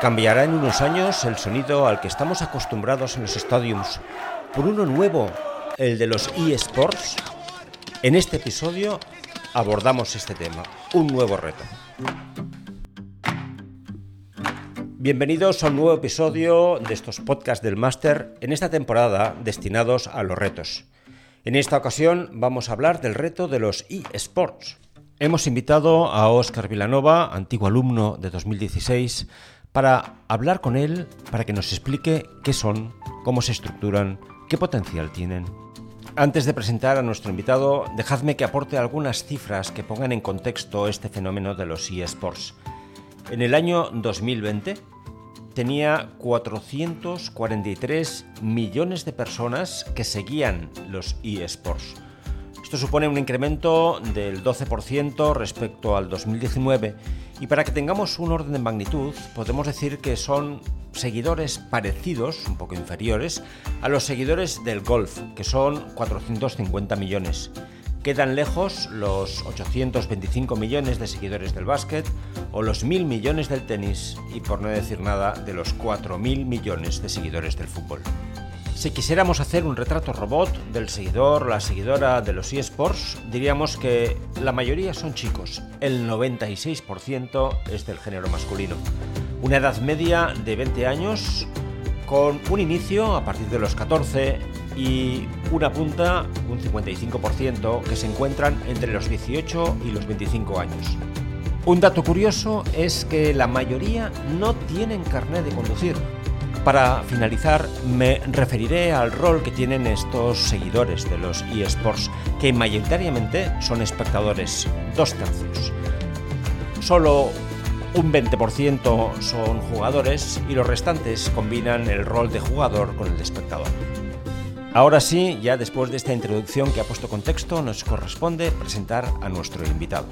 Cambiará en unos años el sonido al que estamos acostumbrados en los stadiums por uno nuevo, el de los eSports. En este episodio abordamos este tema, un nuevo reto. Bienvenidos a un nuevo episodio de estos podcasts del máster en esta temporada destinados a los retos. En esta ocasión vamos a hablar del reto de los eSports. Hemos invitado a Óscar Vilanova, antiguo alumno de 2016, para hablar con él, para que nos explique qué son, cómo se estructuran, qué potencial tienen. Antes de presentar a nuestro invitado, dejadme que aporte algunas cifras que pongan en contexto este fenómeno de los eSports. En el año 2020 tenía 443 millones de personas que seguían los eSports. Esto supone un incremento del 12% respecto al 2019 y para que tengamos un orden de magnitud, podemos decir que son seguidores parecidos, un poco inferiores, a los seguidores del golf, que son 450 millones. Quedan lejos los 825 millones de seguidores del básquet o los 1.000 millones del tenis y por no decir nada de los 4.000 millones de seguidores del fútbol. Si quisiéramos hacer un retrato robot del seguidor la seguidora de los eSports, diríamos que la mayoría son chicos, el 96% es del género masculino. Una edad media de 20 años con un inicio a partir de los 14 y una punta, un 55%, que se encuentran entre los 18 y los 25 años. Un dato curioso es que la mayoría no tienen carnet de conducir, para finalizar, me referiré al rol que tienen estos seguidores de los eSports, que mayoritariamente son espectadores, dos tercios. Solo un 20% son jugadores y los restantes combinan el rol de jugador con el de espectador. Ahora sí, ya después de esta introducción que ha puesto contexto, nos corresponde presentar a nuestro invitado.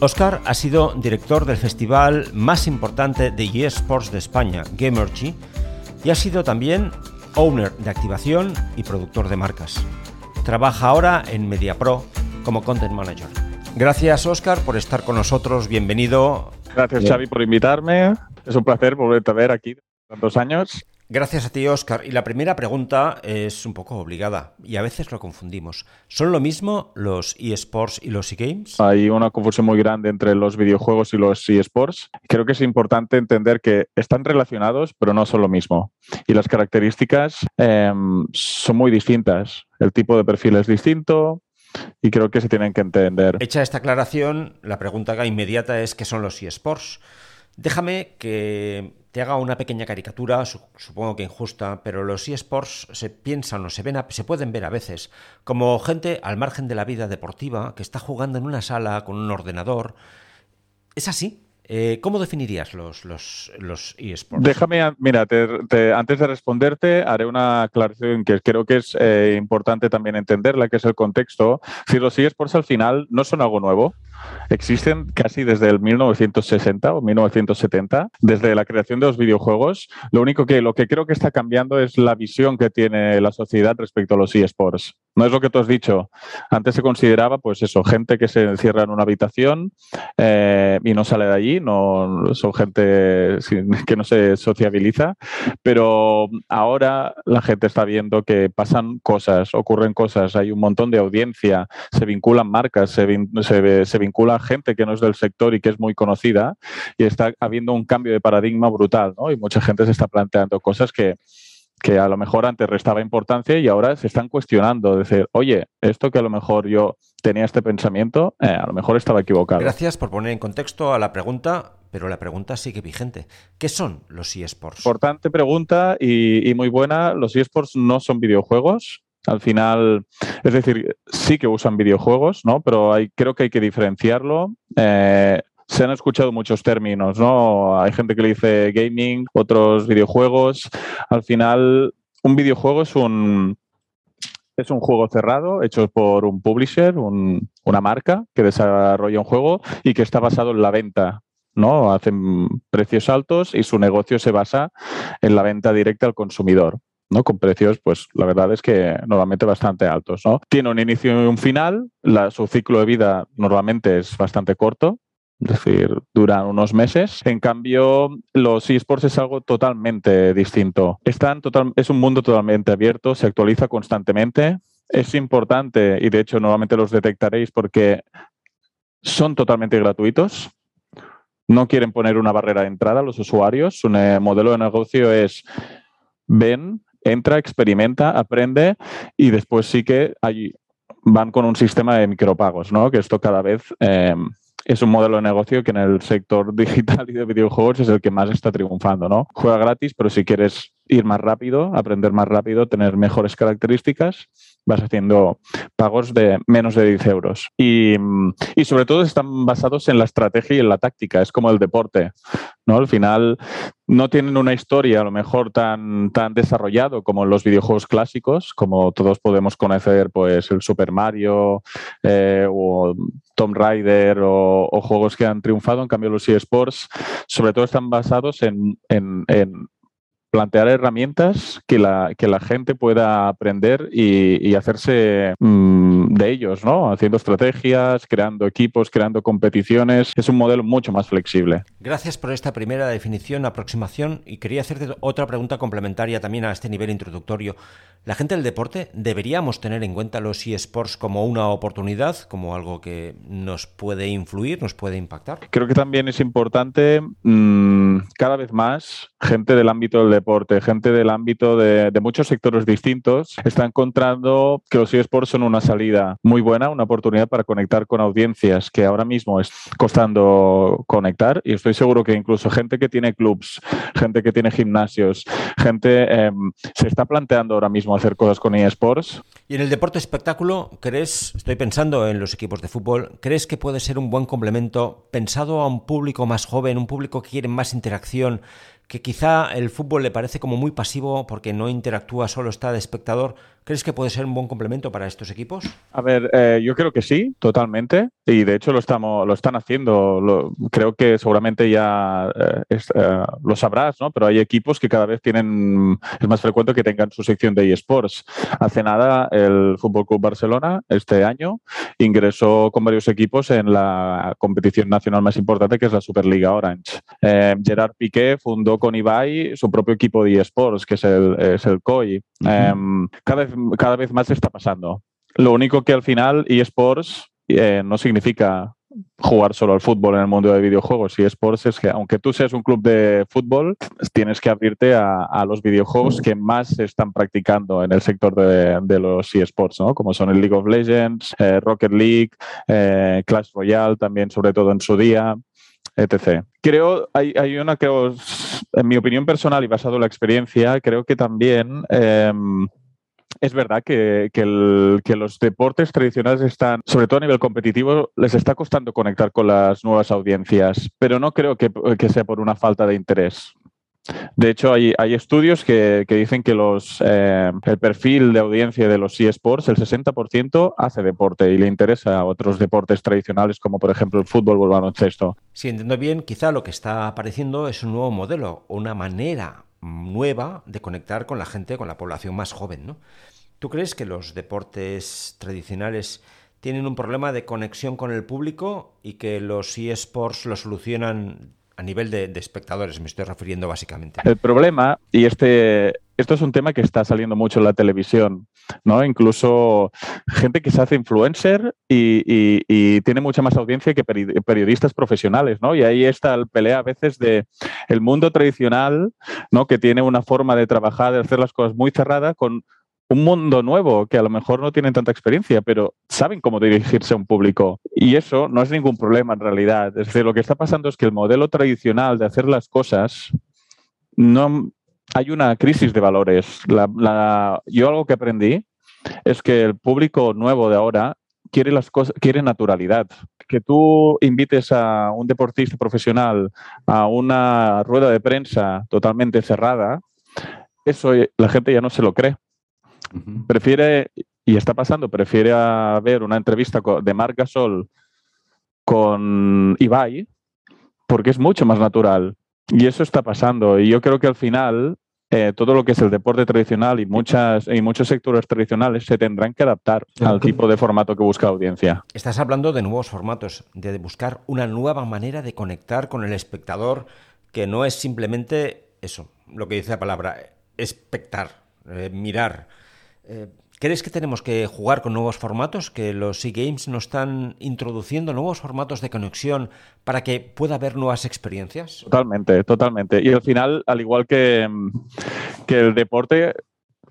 Oscar ha sido director del festival más importante de eSports de España, Gamergy, y ha sido también owner de activación y productor de marcas. Trabaja ahora en MediaPro como Content Manager. Gracias, Oscar, por estar con nosotros. Bienvenido. Gracias, Xavi, por invitarme. Es un placer volverte a ver aquí tantos años. Gracias a ti, Oscar. Y la primera pregunta es un poco obligada y a veces lo confundimos. ¿Son lo mismo los eSports y los eGames? Hay una confusión muy grande entre los videojuegos y los eSports. Creo que es importante entender que están relacionados, pero no son lo mismo. Y las características em, son muy distintas. El tipo de perfil es distinto, y creo que se tienen que entender. Hecha esta aclaración, la pregunta inmediata es qué son los eSports. Déjame que te haga una pequeña caricatura, supongo que injusta, pero los eSports se piensan o se, ven se pueden ver a veces como gente al margen de la vida deportiva que está jugando en una sala con un ordenador. ¿Es así? Eh, ¿Cómo definirías los, los, los eSports? Déjame, mira, antes de responderte, haré una aclaración que creo que es eh, importante también entenderla, que es el contexto. Si los eSports al final no son algo nuevo, existen casi desde el 1960 o 1970, desde la creación de los videojuegos. Lo único que lo que creo que está cambiando es la visión que tiene la sociedad respecto a los eSports. No es lo que tú has dicho. Antes se consideraba, pues eso, gente que se encierra en una habitación eh, y no sale de allí. No son gente que no se sociabiliza. Pero ahora la gente está viendo que pasan cosas, ocurren cosas. Hay un montón de audiencia, se vinculan marcas, se, se, se vincula gente que no es del sector y que es muy conocida y está habiendo un cambio de paradigma brutal, ¿no? Y mucha gente se está planteando cosas que, que a lo mejor antes restaba importancia y ahora se están cuestionando, decir, oye, esto que a lo mejor yo tenía este pensamiento, eh, a lo mejor estaba equivocado. Gracias por poner en contexto a la pregunta, pero la pregunta sigue vigente. ¿Qué son los eSports? Importante pregunta y, y muy buena. Los eSports no son videojuegos, al final, es decir, sí que usan videojuegos, ¿no? Pero hay, creo que hay que diferenciarlo. Eh, se han escuchado muchos términos, ¿no? Hay gente que le dice gaming, otros videojuegos. Al final, un videojuego es un, es un juego cerrado hecho por un publisher, una marca que desarrolla un juego y que está basado en la venta. ¿no? Hacen precios altos y su negocio se basa en la venta directa al consumidor. ¿No? Con precios, pues la verdad es que normalmente bastante altos, ¿no? Tiene un inicio y un final, su ciclo de vida normalmente es bastante corto, es decir, duran unos meses. En cambio, los esports es algo totalmente distinto. Están total, es un mundo totalmente abierto, se actualiza constantemente. Es importante, y de hecho normalmente los detectaréis porque son totalmente gratuitos. No quieren poner una barrera de entrada a los usuarios. Su modelo de negocio es ven, entra, experimenta, aprende y después sí que hay, van con un sistema de micropagos, ¿no? Que esto cada vez eh, es un modelo de negocio que en el sector digital y de videojuegos es el que más está triunfando, ¿no? Juega gratis, pero si quieres ir más rápido, aprender más rápido, tener mejores características, vas haciendo pagos de menos de 10 euros. Y, y, sobre todo están basados en la estrategia y en la táctica, es como el deporte. ¿no? Al final no tienen una historia a lo mejor tan, tan desarrollado como los videojuegos clásicos, como todos podemos conocer pues el Super Mario eh, o Tomb Raider o, juegos que han triunfado. En cambio, los eSports sobre todo están basados en plantear herramientas que la, que la gente pueda aprender y, y hacerse mmm, de ellos, ¿no? Haciendo estrategias, creando equipos, creando competiciones. Es un modelo mucho más flexible. Gracias por esta primera definición, aproximación y quería hacerte otra pregunta complementaria también a este nivel introductorio. ¿La gente del deporte deberíamos tener en cuenta los eSports como una oportunidad, como algo que nos puede influir, nos puede impactar? Creo que también es importante mmm, cada vez más gente del ámbito del deporte, gente del ámbito de, muchos sectores distintos, está encontrando que los eSports son una salida muy buena, una oportunidad para conectar con audiencias que ahora mismo es costando conectar y estoy seguro que incluso gente que tiene clubs, gente que tiene gimnasios, gente eh, se está planteando ahora mismo hacer cosas con eSports. Y en el deporte espectáculo, ¿crees, estoy pensando en los equipos de fútbol, ¿crees que puede ser un buen complemento pensado a un público más joven, un público que quiere más interacción? que quizá el fútbol le parece como muy pasivo porque no interactúa, solo está de espectador. ¿Crees que puede ser un buen complemento para estos equipos? A ver, eh, yo creo que sí, totalmente. Y de hecho lo, estamos, lo están haciendo. Lo, creo que seguramente ya eh, es, eh, lo sabrás, ¿no? Pero hay equipos que cada vez tienen, es más frecuente que tengan su sección de eSports. Hace nada el Fútbol Club Barcelona, este año, ingresó con varios equipos en la competición nacional más importante, que es la Superliga Orange. Eh, Gerard Piqué fundó con Ibai su propio equipo de eSports, que es el, es el COI. Uh -huh. cada vez cada vez más está pasando. Lo único que al final eSports eh, no significa jugar solo al fútbol en el mundo de videojuegos y esports es que aunque tú seas un club de fútbol tienes que abrirte a, los videojuegos que más se están practicando en el sector de, los esports ¿no? como son el League of Legends eh, Rocket League eh, Clash Royale también sobre todo en su día etc. Creo, hay, hay una que en mi opinión personal y basado en la experiencia, creo que también eh, es verdad que, que, los deportes tradicionales están, sobre todo a nivel competitivo, les está costando conectar con las nuevas audiencias, pero no creo que, que sea por una falta de interés. De hecho, hay, hay estudios que, que, dicen que los, eh, el perfil de audiencia de los eSports, el 60% hace deporte y le interesa a otros deportes tradicionales como por ejemplo el fútbol o el baloncesto. Si entiendo bien, quizá lo que está apareciendo es un nuevo modelo, una manera nueva de conectar con la gente, con la población más joven, ¿no? ¿Tú crees que los deportes tradicionales tienen un problema de conexión con el público y que los eSports lo solucionan a nivel de, espectadores? Me estoy refiriendo básicamente. El problema, y este, esto es un tema que está saliendo mucho en la televisión, ¿no? Incluso gente que se hace influencer y tiene mucha más audiencia que periodistas profesionales, ¿no? Y ahí está el pelea a veces de el mundo tradicional, ¿no? Que tiene una forma de trabajar, de hacer las cosas muy cerrada con un mundo nuevo que a lo mejor no tienen tanta experiencia, pero saben cómo dirigirse a un público. Y eso no es ningún problema en realidad. Es decir, lo que está pasando es que el modelo tradicional de hacer las cosas no hay una crisis de valores. La, yo algo que aprendí es que el público nuevo de ahora quiere las cosas, quiere naturalidad. Que tú invites a un deportista profesional a una rueda de prensa totalmente cerrada, eso la gente ya no se lo cree. Prefiere, y está pasando, prefiere a ver una entrevista de Marc Gasol con Ibai porque es mucho más natural. Y eso está pasando. Y yo creo que al final eh, todo lo que es el deporte tradicional y, muchas, y muchos sectores tradicionales se tendrán que adaptar al tipo de formato que busca la audiencia. Estás hablando de nuevos formatos, de buscar una nueva manera de conectar con el espectador que no es simplemente eso, lo que dice la palabra, espectar, eh, mirar. Eh, ¿Crees que tenemos que jugar con nuevos formatos? ¿Que los e-games nos están introduciendo nuevos formatos de conexión para que pueda haber nuevas experiencias? Totalmente, totalmente. Y al final, al igual que, que el deporte,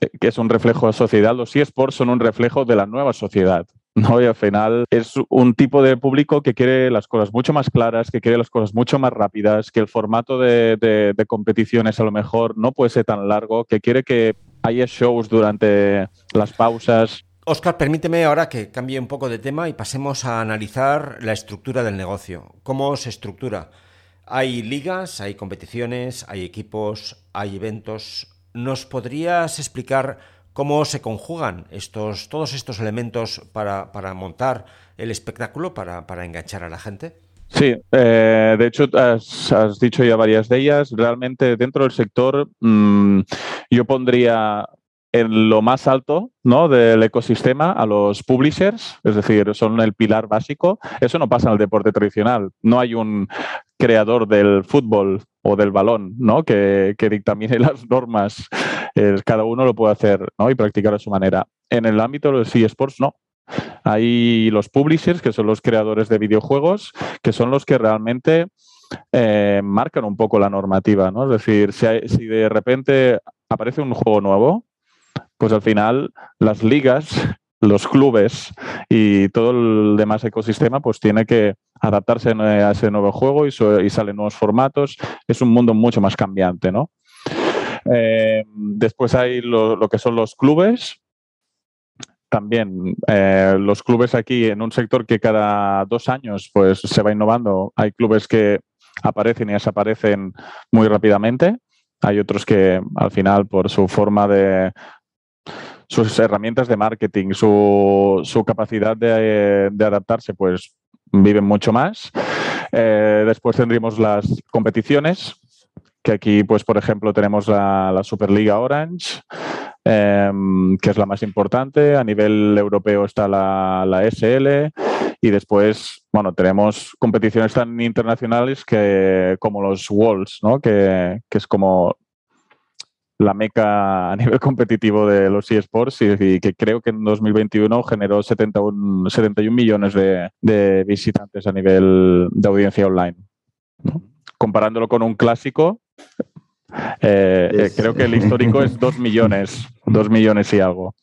eh, que es un reflejo de sociedad, los eSports son un reflejo de la nueva sociedad. ¿no? Y al final es un tipo de público que quiere las cosas mucho más claras, que quiere las cosas mucho más rápidas, que el formato de competiciones a lo mejor no puede ser tan largo, que quiere que hay shows durante las pausas. Oscar, permíteme ahora que cambie un poco de tema y pasemos a analizar la estructura del negocio. ¿Cómo se estructura? Hay ligas, hay competiciones, hay equipos, hay eventos. ¿Nos podrías explicar cómo se conjugan estos, todos estos elementos para, montar el espectáculo, para, para enganchar a la gente? Sí, eh, de hecho has, dicho ya varias de ellas. Realmente dentro del sector mm, yo pondría en lo más alto ¿no? del ecosistema a los publishers, es decir, son el pilar básico. Eso no pasa en el deporte tradicional. No hay un creador del fútbol o del balón ¿no? que, que dictamine las normas. cada uno lo puede hacer ¿no? y practicar a su manera. En el ámbito de los eSports, no. Hay los publishers, que son los creadores de videojuegos, que son los que realmente eh, marcan un poco la normativa, ¿no? Es decir, si, de repente aparece un juego nuevo, pues al final las ligas, los clubes y todo el demás ecosistema, pues tiene que adaptarse a ese nuevo juego y, salen nuevos formatos. Es un mundo mucho más cambiante, ¿no? Eh, después hay lo, que son los clubes, también eh, los clubes aquí en un sector que cada dos años pues se va innovando. Hay clubes que aparecen y desaparecen muy rápidamente. Hay otros que al final por su forma de sus herramientas de marketing, su, capacidad de, adaptarse, pues viven mucho más. Eh, después tendríamos las competiciones, que aquí, pues, por ejemplo, tenemos la Superliga Orange, Em, que es la más importante. A nivel europeo está la, SL y después, bueno, tenemos competiciones tan internacionales que, como los Worlds, ¿no? que, es como la meca a nivel competitivo de los eSports y, que creo que en 2021 generó 71, 71 millones de, visitantes a nivel de audiencia online. Comparándolo con un clásico, eh, eh, creo que el histórico es 2 millones, 2 millones y algo.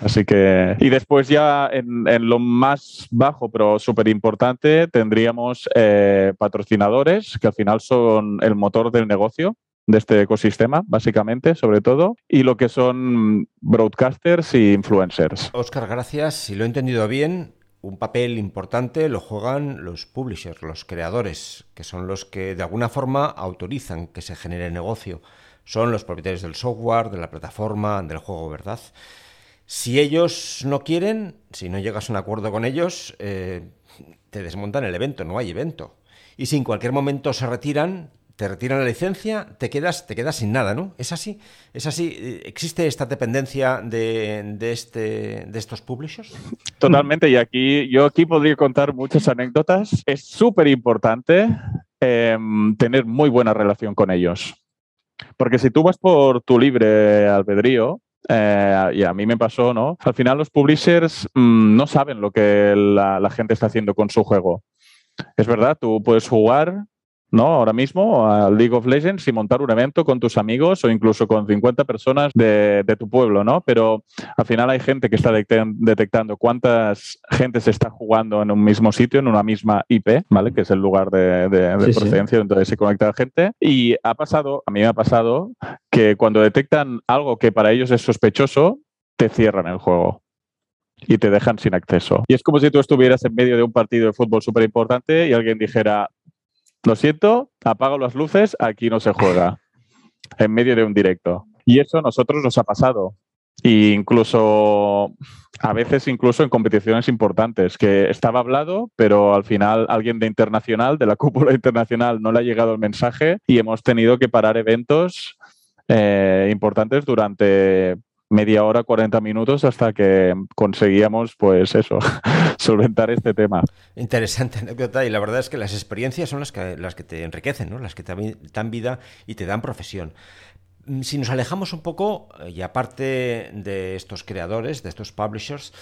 Así que, y después ya en, lo más bajo, pero súper importante, tendríamos eh, patrocinadores, que al final son el motor del negocio de este ecosistema, básicamente, sobre todo, y lo que son broadcasters y influencers. Oscar, gracias. Si lo he entendido bien, un papel importante lo juegan los publishers, los creadores, que son los que de alguna forma autorizan que se genere negocio. Son los propietarios del software, de la plataforma, del juego, ¿verdad? Si ellos no quieren, si no llegas a un acuerdo con ellos, eh, te desmontan el evento, no hay evento. Y si en cualquier momento se retiran, te retiran la licencia, te quedas, te quedas sin nada, ¿no? ¿Es así? ¿Es así? ¿Existe esta dependencia de, este, de estos publishers? Totalmente, y aquí yo aquí podría contar muchas anécdotas. Es súper importante em, tener muy buena relación con ellos. Porque si tú vas por tu libre albedrío, eh, y a mí me pasó, ¿no? Al final los publishers mm, no saben lo que la gente está haciendo con su juego. Es verdad, tú puedes jugar, ¿no? Ahora mismo a League of Legends y montar un evento con tus amigos o incluso con 50 personas de, tu pueblo, ¿no? Pero al final hay gente que está detectando cuántas gente se está jugando en un mismo sitio, en una misma IP, ¿vale? Que es el lugar de, procedencia donde se conecta la gente. Y ha pasado, a mí me ha pasado, que cuando detectan algo que para ellos es sospechoso, te cierran el juego y te dejan sin acceso. Y es como si tú estuvieras en medio de un partido de fútbol súper importante y alguien dijera, lo siento, apago las luces, aquí no se juega, en medio de un directo. Y eso a nosotros nos ha pasado. E incluso, a veces incluso en competiciones importantes, que estaba hablado, pero al final alguien de internacional, de la cúpula internacional, no le ha llegado el mensaje y hemos tenido que parar eventos eh, importantes durante media hora, 40 minutos hasta que conseguíamos, pues eso, solventar este tema. Interesante anécdota y la verdad es que las experiencias son las que, las que te enriquecen, ¿no? las que te dan vida y te dan profesión. Mm, si nos alejamos un poco, eh, y aparte de estos creadores, de estos publishers,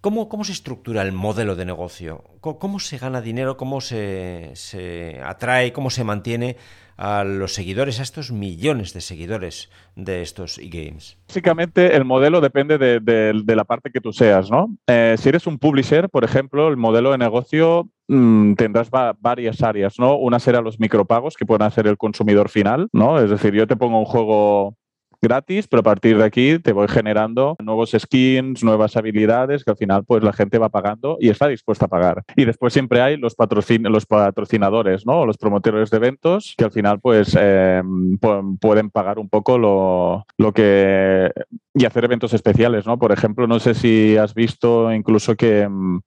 cómo, cómo, se estructura el modelo de negocio? ¿Cómo, se gana dinero? ¿Cómo se, se, atrae? ¿Cómo se mantiene a los seguidores, a estos millones de seguidores de estos e-games? Básicamente el modelo depende de, la parte que tú seas, ¿no? Eh, si eres un publisher, por ejemplo, el modelo de negocio mm, tendrás varias áreas, ¿no? Una será los micropagos que pueden hacer el consumidor final, ¿no? Es decir, yo te pongo un juego gratis, pero a partir de aquí te voy generando nuevos skins, nuevas habilidades que al final pues la gente va pagando y está dispuesta a pagar. Y después siempre hay los, patrocin los patrocinadores, ¿no? Los promotores de eventos que al final pues em, pueden pagar un poco lo, lo que... y hacer eventos especiales, ¿no? Por ejemplo, no sé si has visto incluso que em,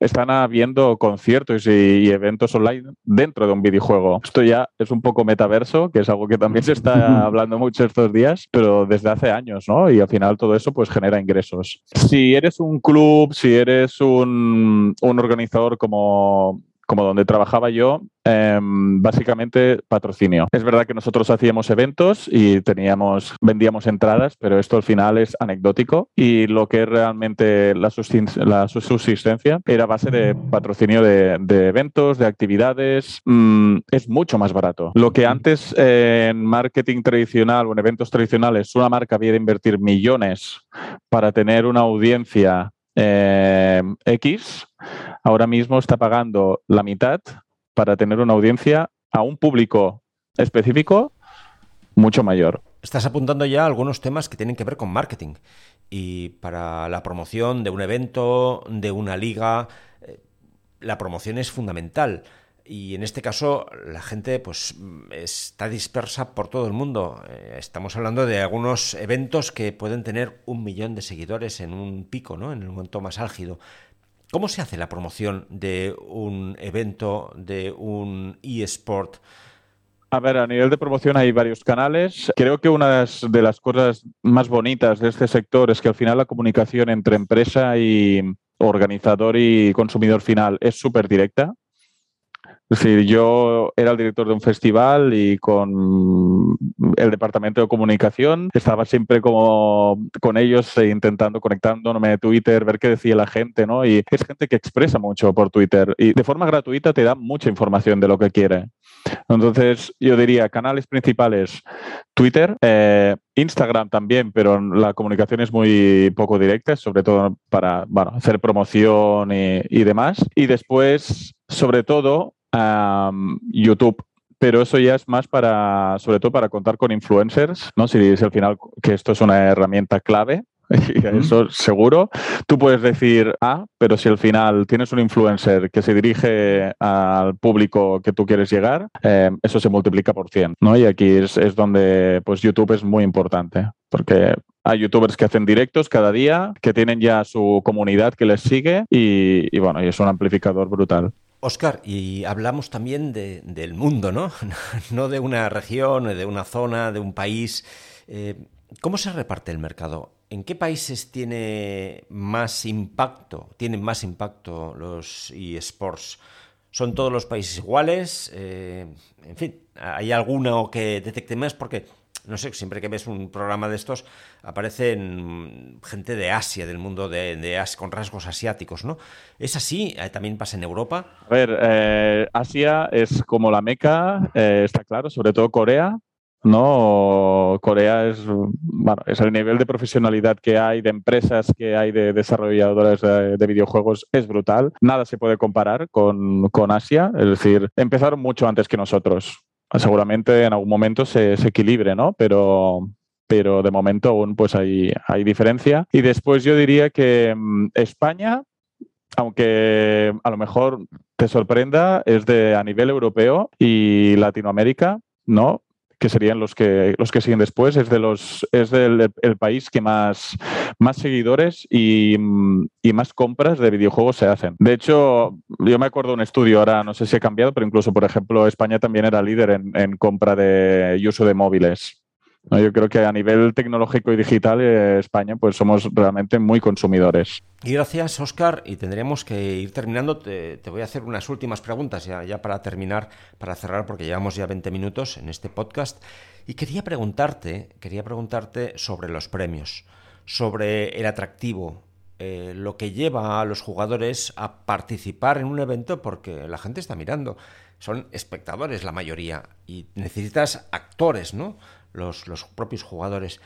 están habiendo conciertos y, eventos online dentro de un videojuego. Esto ya es un poco metaverso, que es algo que también se está hablando mucho estos días, pero desde hace años, ¿no? Y al final todo eso pues genera ingresos. Si eres un club, si eres un, un organizador como como donde trabajaba yo, em, básicamente patrocinio. Es verdad que nosotros hacíamos eventos y teníamos, vendíamos entradas, pero esto al final es anecdótico y lo que es realmente la, subsistencia era base de patrocinio de, eventos, de actividades, mm, es mucho más barato. Lo que antes en marketing tradicional o en eventos tradicionales una marca había de invertir millones para tener una audiencia eh, X ahora mismo está pagando la mitad para tener una audiencia a un público específico mucho mayor. Estás apuntando ya algunos temas que tienen que ver con marketing y para la promoción de un evento, de una liga, eh, la promoción es fundamental. Y en este caso la gente pues está dispersa por todo el mundo. Eh, estamos hablando de algunos eventos que pueden tener un millón de seguidores en un pico, ¿no? En el momento más álgido. ¿Cómo se hace la promoción de un evento, de un eSport? A ver, a nivel de promoción hay varios canales. Creo que una de las cosas más bonitas de este sector es que al final la comunicación entre empresa y organizador y consumidor final es súper directa. Es decir, yo era el director de un festival y con el departamento de comunicación estaba siempre como con ellos e intentando conectándome a Twitter, ver qué decía la gente, ¿no? Y es gente que expresa mucho por Twitter y de forma gratuita te da mucha información de lo que quiere. Entonces, yo diría canales principales, Twitter, eh, Instagram también, pero la comunicación es muy poco directa, sobre todo para bueno, hacer promoción y demás. Y después, sobre todo, YouTube pero eso ya es más para, sobre todo para contar con influencers, ¿no? Si dices al final que esto es una herramienta clave, eso seguro. Tú puedes decir ah, pero si al final tienes un influencer que se dirige al público que tú quieres llegar, eh, eso se multiplica por 100, ¿no? Y aquí es, donde pues YouTube es muy importante, porque hay youtubers que hacen directos cada día, que tienen ya su comunidad que les sigue y, y bueno, y es un amplificador brutal. Oscar, y hablamos también del mundo, ¿no? no de una región, de una zona, de un país. Eh, ¿Cómo se reparte el mercado? ¿En qué países tiene más impacto? ¿Tienen más impacto los eSports? ¿Son todos los países iguales? Eh, en fin, ¿hay alguno que detecte más? Porque no sé, siempre que ves un programa de estos, aparecen gente de Asia, del mundo de, con rasgos asiáticos, ¿no? ¿Es así? Eh, ¿También pasa en Europa? A ver, eh, Asia es como la meca, eh, está claro, sobre todo Corea, ¿no? Corea es, bueno, es el nivel de profesionalidad que hay, de empresas que hay, de desarrolladores de, de videojuegos, es brutal. Nada se puede comparar con, con, Asia, es decir, empezaron mucho antes que nosotros seguramente en algún momento se, equilibre, ¿no? Pero, pero de momento aún pues hay, hay diferencia. Y después yo diría que mm, España, aunque a lo mejor te sorprenda, es de a nivel europeo y Latinoamérica, ¿no? Que serían los que, los que siguen después, es, de los, es del el país que más, más seguidores y, y, más compras de videojuegos se hacen. De hecho, yo me acuerdo de un estudio, ahora no sé si ha cambiado, pero incluso, por ejemplo, España también era líder en, compra de y uso de móviles. Yo creo que a nivel tecnológico y digital, eh, España, pues somos realmente muy consumidores. Y gracias, Oscar. Y tendríamos que ir terminando. Te, voy a hacer unas últimas preguntas ya, ya, para terminar, para cerrar, porque llevamos ya 20 minutos en este podcast. Y quería preguntarte, quería preguntarte sobre los premios, sobre el atractivo, eh, lo que lleva a los jugadores a participar en un evento porque la gente está mirando. Son espectadores la mayoría y necesitas actores, ¿no? Los, propios jugadores.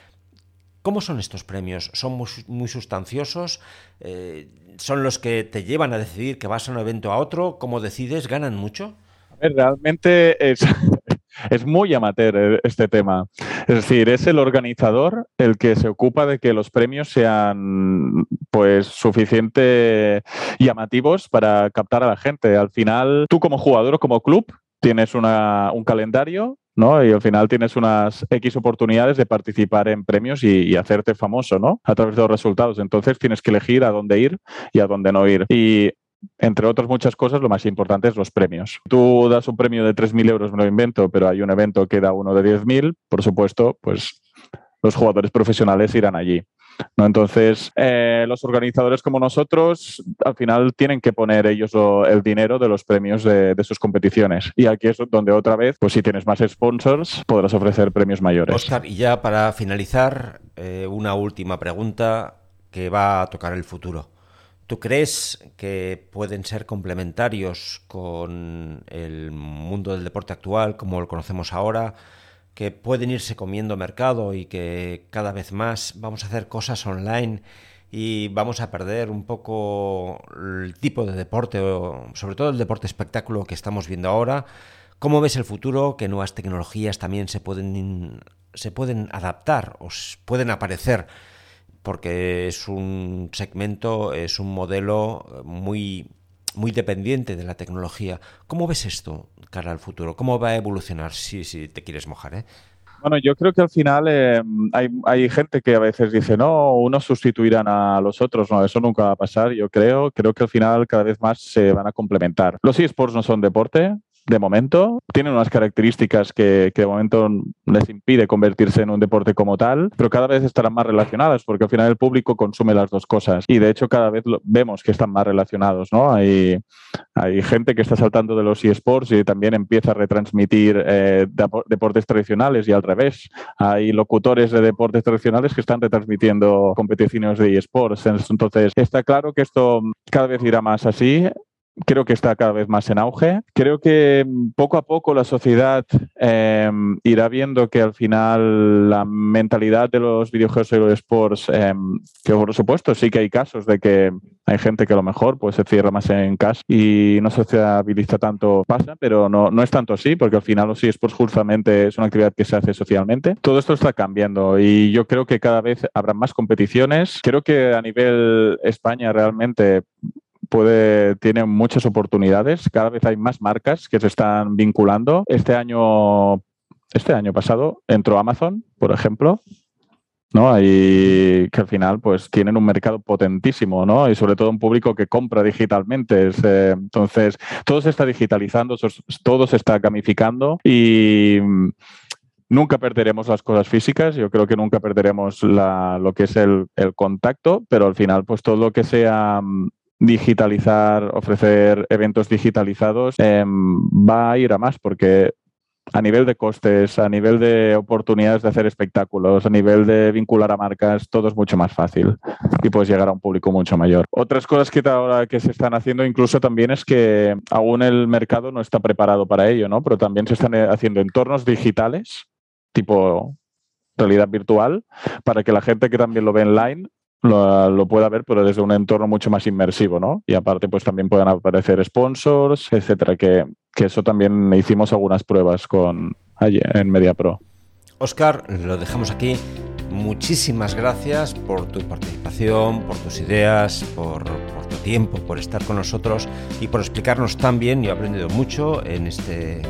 ¿Cómo son estos premios? ¿Son muy, sustanciosos? Eh, ¿Son los que te llevan a decidir que vas a un evento a otro? ¿Cómo decides? ¿Ganan mucho? realmente es, es muy amateur eh, este tema. Es decir, es el organizador el que se ocupa de que los premios sean pues suficiente llamativos para captar a la gente. Al final, tú como jugador o como club tienes una, un calendario ¿no? Y al final tienes unas X oportunidades de participar en premios y, hacerte famoso, ¿no? A través de los resultados. Entonces tienes que elegir a dónde ir y a dónde no ir. Y entre otras muchas cosas, lo más importante es los premios. Tú das un premio de 3.000 euros, me lo invento, pero hay un evento que da uno de 10.000, por supuesto, pues los jugadores profesionales irán allí. ¿no? Entonces, eh, los organizadores como nosotros, al final tienen que poner ellos el dinero de los premios de, sus competiciones. Y aquí es donde otra vez, pues si tienes más sponsors, podrás ofrecer premios mayores. Oscar, y ya para finalizar, eh, una última pregunta que va a tocar el futuro. ¿Tú crees que pueden ser complementarios con el mundo del deporte actual como lo conocemos ahora? Que pueden irse comiendo mercado y que cada vez más vamos a hacer cosas online y vamos a perder un poco el tipo de deporte, sobre todo el deporte espectáculo que estamos viendo ahora. ¿Cómo ves el futuro? ¿Qué nuevas tecnologías también se pueden, se pueden adaptar o pueden aparecer? Porque es un segmento, es un modelo muy muy dependiente de la tecnología. ¿Cómo ves esto cara al futuro? ¿Cómo va a evolucionar si, te quieres mojar? ¿eh? Bueno, yo creo que al final eh, hay, hay, gente que a veces dice, no, unos sustituirán a los otros. No, eso nunca va a pasar, yo creo. Creo que al final cada vez más se van a complementar. Los eSports no son deporte, de momento. Tienen unas características que, de momento les impide convertirse en un deporte como tal, pero cada vez estarán más relacionadas porque al final el público consume las dos cosas y de hecho cada vez vemos que están más relacionados. ¿no? Hay, hay gente que está saltando de los eSports y también empieza a retransmitir eh, deportes tradicionales y al revés. Hay locutores de deportes tradicionales que están retransmitiendo competiciones de eSports. Entonces, está claro que esto cada vez irá más así creo que está cada vez más en auge. Creo que mm, poco a poco la sociedad em, irá viendo que al final la mentalidad de los videojuegos y los sports, em, que por supuesto sí que hay casos de que hay gente que a lo mejor pues, se cierra más en casa y no sociabiliza tanto, pasa, pero no, no es tanto así, porque al final los eSports justamente es una actividad que se hace socialmente. Todo esto está cambiando y yo creo que cada vez habrá más competiciones. Creo que a nivel España realmente puede, tiene muchas oportunidades. Cada vez hay más marcas que se están vinculando. Este año, este año pasado entró Amazon, por ejemplo. ¿no? Y que al final pues tienen un mercado potentísimo, ¿no? Y sobre todo un público que compra digitalmente. Eh, entonces, todo se está digitalizando, todo se está gamificando y nunca perderemos las cosas físicas, yo creo que nunca perderemos lo que es el, el, contacto, pero al final, pues todo lo que sea digitalizar, ofrecer eventos digitalizados, em, va a ir a más porque a nivel de costes, a nivel de oportunidades de hacer espectáculos, a nivel de vincular a marcas, todo es mucho más fácil y puedes llegar a un público mucho mayor. Otras cosas que ahora que se están haciendo incluso también es que aún el mercado no está preparado para ello, ¿no? Pero también se están haciendo entornos digitales, tipo realidad virtual, para que la gente que también lo ve online lo, pueda ver, pero desde un entorno mucho más inmersivo, ¿no? Y aparte, pues también puedan aparecer sponsors, etcétera, que, eso también hicimos algunas pruebas con allí en MediaPro. Oscar, lo dejamos aquí. muchísimas gracias por tu participación, por tus ideas, por, tiempo, por estar con nosotros y por explicarnos tan bien. Yo he aprendido mucho en este,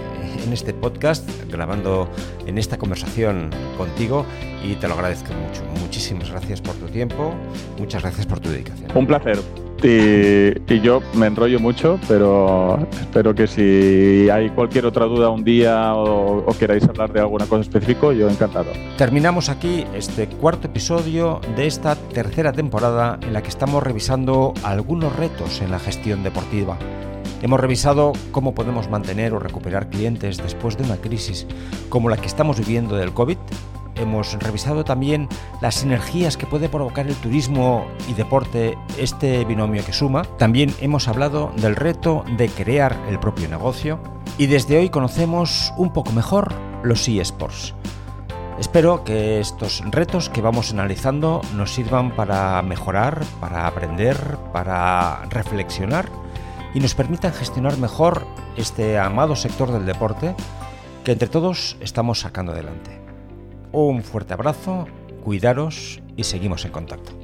en este podcast, grabando en esta conversación contigo y te lo agradezco mucho. Muchísimas gracias por tu tiempo, muchas gracias por tu dedicación. Un placer. Y, yo me enrollo mucho, pero espero que si hay cualquier otra duda un día o, o queráis hablar de alguna cosa específica, yo encantado. Terminamos aquí este cuarto episodio de esta tercera temporada en la que estamos revisando algunos retos en la gestión deportiva. Hemos revisado cómo podemos mantener o recuperar clientes después de una crisis como la que estamos viviendo del COVID Hemos revisado también las sinergias que puede provocar el turismo y deporte, este binomio que suma. También hemos hablado del reto de crear el propio negocio. Y desde hoy conocemos un poco mejor los eSports. Espero que estos retos que vamos analizando nos sirvan para mejorar, para aprender, para reflexionar y nos permitan gestionar mejor este amado sector del deporte que entre todos estamos sacando adelante. Un fuerte abrazo, cuidaros y seguimos en contacto.